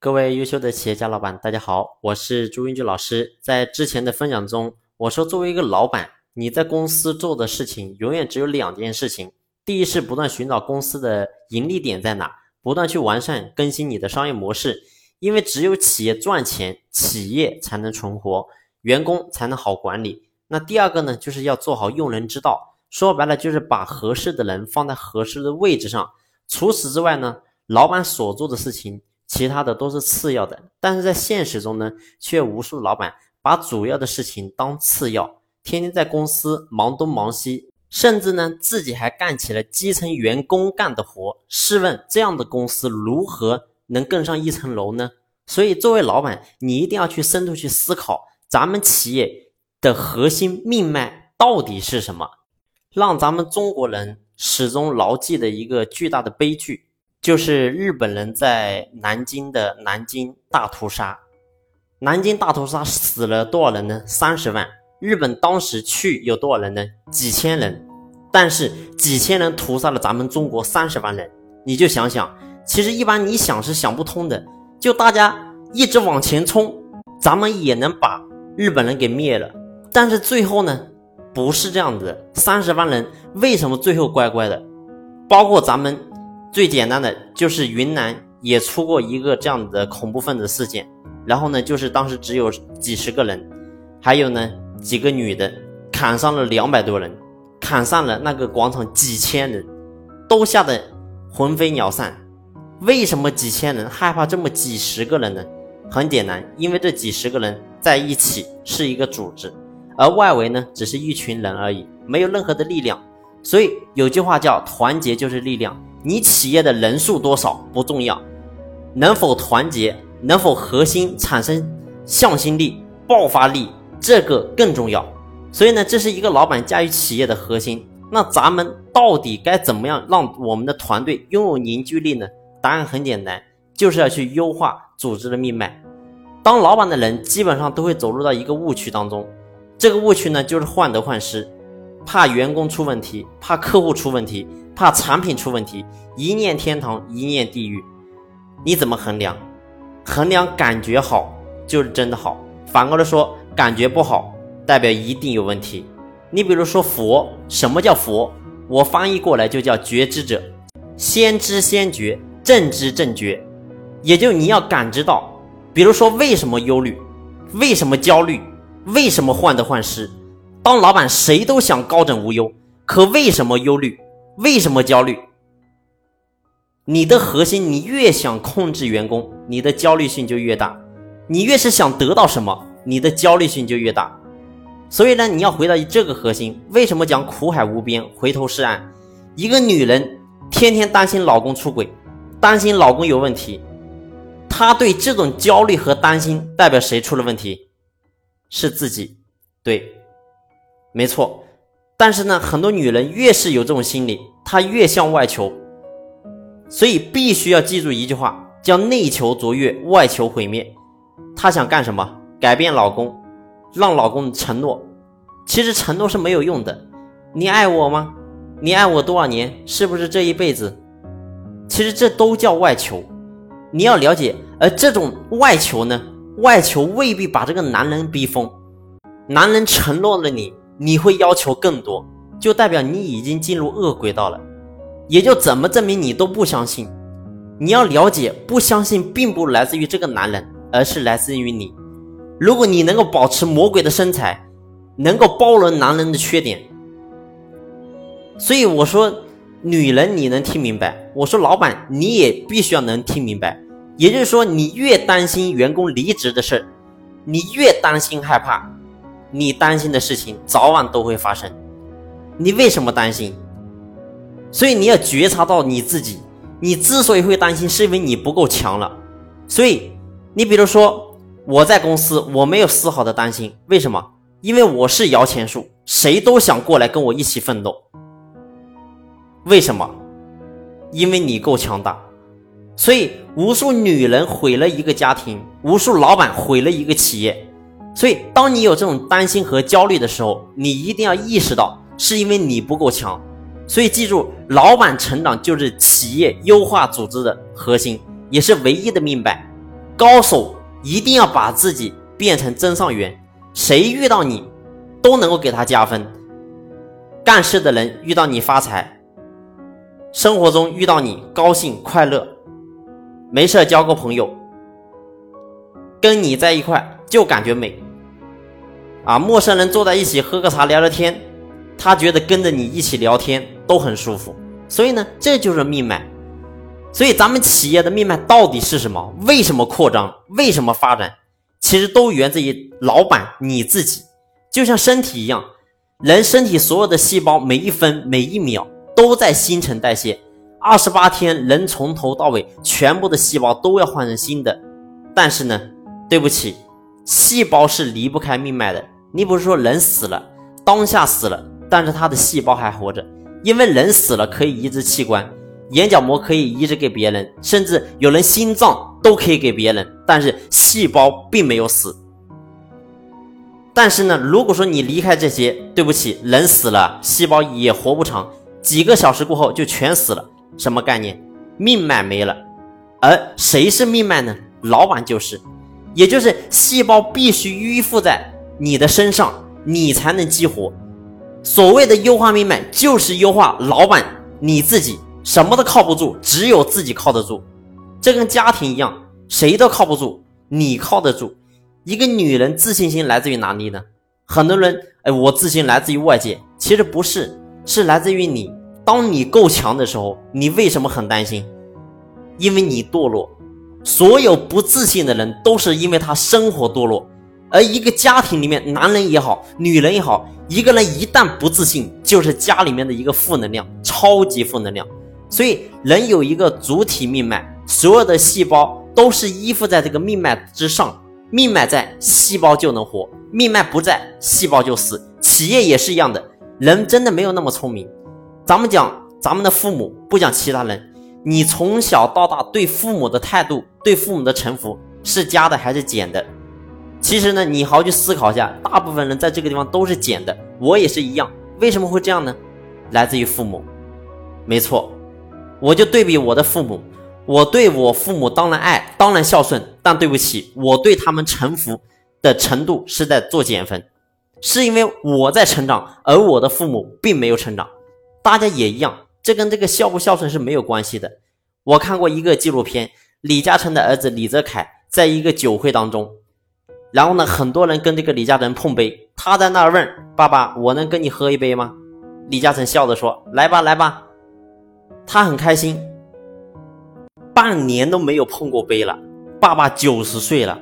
各位优秀的企业家老板，大家好，我是朱云俊老师。在之前的分享中，我说作为一个老板，你在公司做的事情永远只有两件事情：第一是不断寻找公司的盈利点在哪，不断去完善更新你的商业模式。因为只有企业赚钱，企业才能存活，员工才能好管理。那第二个呢，就是要做好用人之道。说白了，就是把合适的人放在合适的位置上。除此之外呢，老板所做的事情。其他的都是次要的，但是在现实中呢，却无数老板把主要的事情当次要，天天在公司忙东忙西，甚至呢自己还干起了基层员工干的活。试问这样的公司如何能更上一层楼呢？所以作为老板，你一定要去深度去思考，咱们企业的核心命脉到底是什么？让咱们中国人始终牢记的一个巨大的悲剧。就是日本人在南京的南京大屠杀，南京大屠杀死了多少人呢？三十万。日本当时去有多少人呢？几千人。但是几千人屠杀了咱们中国三十万人，你就想想，其实一般你想是想不通的。就大家一直往前冲，咱们也能把日本人给灭了。但是最后呢，不是这样子。三十万人为什么最后乖乖的？包括咱们。最简单的就是云南也出过一个这样的恐怖分子事件，然后呢，就是当时只有几十个人，还有呢几个女的，砍伤了两百多人，砍伤了那个广场几千人，都吓得魂飞鸟散。为什么几千人害怕这么几十个人呢？很简单，因为这几十个人在一起是一个组织，而外围呢只是一群人而已，没有任何的力量。所以有句话叫“团结就是力量”。你企业的人数多少不重要，能否团结，能否核心产生向心力、爆发力，这个更重要。所以呢，这是一个老板驾驭企业的核心。那咱们到底该怎么样让我们的团队拥有凝聚力呢？答案很简单，就是要去优化组织的命脉。当老板的人基本上都会走入到一个误区当中，这个误区呢，就是患得患失。怕员工出问题，怕客户出问题，怕产品出问题，一念天堂，一念地狱。你怎么衡量？衡量感觉好就是真的好，反过来说感觉不好，代表一定有问题。你比如说佛，什么叫佛？我翻译过来就叫觉知者，先知先觉，正知正觉，也就你要感知到。比如说为什么忧虑？为什么焦虑？为什么患得患失？当老板，谁都想高枕无忧，可为什么忧虑？为什么焦虑？你的核心，你越想控制员工，你的焦虑性就越大；你越是想得到什么，你的焦虑性就越大。所以呢，你要回到这个核心。为什么讲苦海无边，回头是岸？一个女人天天担心老公出轨，担心老公有问题，她对这种焦虑和担心，代表谁出了问题？是自己，对。没错，但是呢，很多女人越是有这种心理，她越向外求，所以必须要记住一句话，叫内求卓越，外求毁灭。她想干什么？改变老公，让老公承诺。其实承诺是没有用的。你爱我吗？你爱我多少年？是不是这一辈子？其实这都叫外求。你要了解，而这种外求呢，外求未必把这个男人逼疯。男人承诺了你。你会要求更多，就代表你已经进入恶轨道了，也就怎么证明你都不相信？你要了解，不相信并不来自于这个男人，而是来自于你。如果你能够保持魔鬼的身材，能够包容男人的缺点，所以我说，女人你能听明白？我说老板你也必须要能听明白。也就是说，你越担心员工离职的事，你越担心害怕。你担心的事情早晚都会发生，你为什么担心？所以你要觉察到你自己，你之所以会担心，是因为你不够强了。所以你比如说我在公司，我没有丝毫的担心，为什么？因为我是摇钱树，谁都想过来跟我一起奋斗。为什么？因为你够强大。所以无数女人毁了一个家庭，无数老板毁了一个企业。所以，当你有这种担心和焦虑的时候，你一定要意识到，是因为你不够强。所以，记住，老板成长就是企业优化组织的核心，也是唯一的命脉。高手一定要把自己变成真上元，谁遇到你都能够给他加分。干事的人遇到你发财，生活中遇到你高兴快乐，没事交个朋友，跟你在一块就感觉美。啊，陌生人坐在一起喝个茶聊聊天，他觉得跟着你一起聊天都很舒服。所以呢，这就是命脉。所以咱们企业的命脉到底是什么？为什么扩张？为什么发展？其实都源自于老板你自己。就像身体一样，人身体所有的细胞每一分每一秒都在新陈代谢。二十八天，人从头到尾全部的细胞都要换成新的。但是呢，对不起，细胞是离不开命脉的。你不是说人死了，当下死了，但是他的细胞还活着，因为人死了可以移植器官。眼角膜可以移植给别人，甚至有人心脏都可以给别人，但是细胞并没有死。但是呢，如果说你离开这些，对不起，人死了，细胞也活不长，几个小时过后就全死了。什么概念？命脉没了。而谁是命脉呢？老板就是，也就是细胞必须依附在你的身上，你才能激活。所谓的优化命脉，就是优化老板你自己。什么都靠不住，只有自己靠得住。这跟家庭一样，谁都靠不住，你靠得住。一个女人自信心来自于哪里呢？很多人，哎，我自信来自于外界，其实不是，是来自于你。当你够强的时候，你为什么很担心？因为你堕落。所有不自信的人，都是因为他生活堕落。而一个家庭里面，男人也好，女人也好，一个人一旦不自信，就是家里面的一个负能量，超级负能量。所以，人有一个主体命脉，所有的细胞都是依附在这个命脉之上。命脉在，细胞就能活；命脉不在，细胞就死。企业也是一样的，人真的没有那么聪明。咱们讲咱们的父母，不讲其他人。你从小到大对父母的态度，对父母的臣服，是加的还是减的？其实呢，你好好去思考一下，大部分人在这个地方都是减的。我也是一样，为什么会这样呢？来自于父母，没错。我就对比我的父母，我对我父母当然爱，当然孝顺，但对不起，我对他们臣服的程度是在做减分，是因为我在成长，而我的父母并没有成长。大家也一样，这跟这个孝不孝顺是没有关系的。我看过一个纪录片，李嘉诚的儿子李泽楷在一个酒会当中，然后呢，很多人跟这个李嘉诚碰杯，他在那儿问爸爸：“我能跟你喝一杯吗？”李嘉诚笑着说：“来吧，来吧。”他很开心，半年都没有碰过杯了。爸爸九十岁了，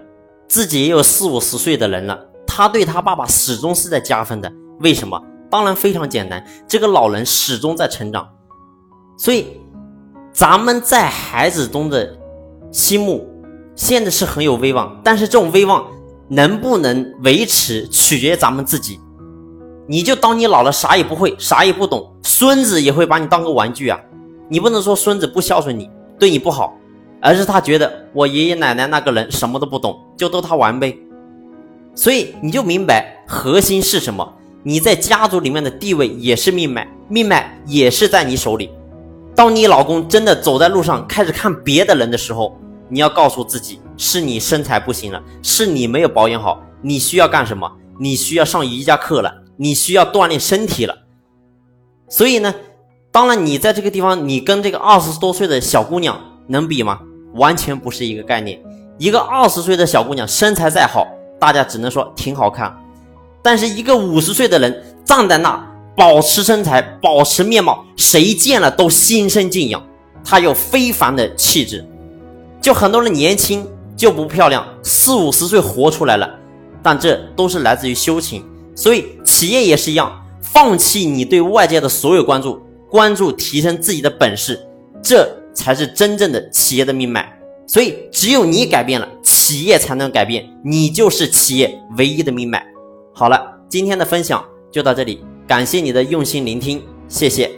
自己也有四五十岁的人了，他对他爸爸始终是在加分的。为什么？当然非常简单，这个老人始终在成长。所以，咱们在孩子中的心目现在是很有威望，但是这种威望能不能维持，取决于咱们自己。你就当你老了啥也不会，啥也不懂，孙子也会把你当个玩具啊！你不能说孙子不孝顺你，对你不好，而是他觉得我爷爷奶奶那个人什么都不懂，就逗他玩呗。所以你就明白核心是什么？你在家族里面的地位也是命脉，命脉也是在你手里。当你老公真的走在路上开始看别的人的时候，你要告诉自己，是你身材不行了，是你没有保养好，你需要干什么？你需要上瑜伽课了，你需要锻炼身体了。所以呢？当然，你在这个地方，你跟这个二十多岁的小姑娘能比吗？完全不是一个概念。一个二十岁的小姑娘身材再好，大家只能说挺好看；但是一个五十岁的人站在那，保持身材，保持面貌，谁见了都心生敬仰。她有非凡的气质。就很多人年轻就不漂亮，四五十岁活出来了，但这都是来自于修行。所以企业也是一样，放弃你对外界的所有关注。关注提升自己的本事，这才是真正的企业的命脉。所以，只有你改变了，企业才能改变。你就是企业唯一的命脉。好了，今天的分享就到这里，感谢你的用心聆听，谢谢。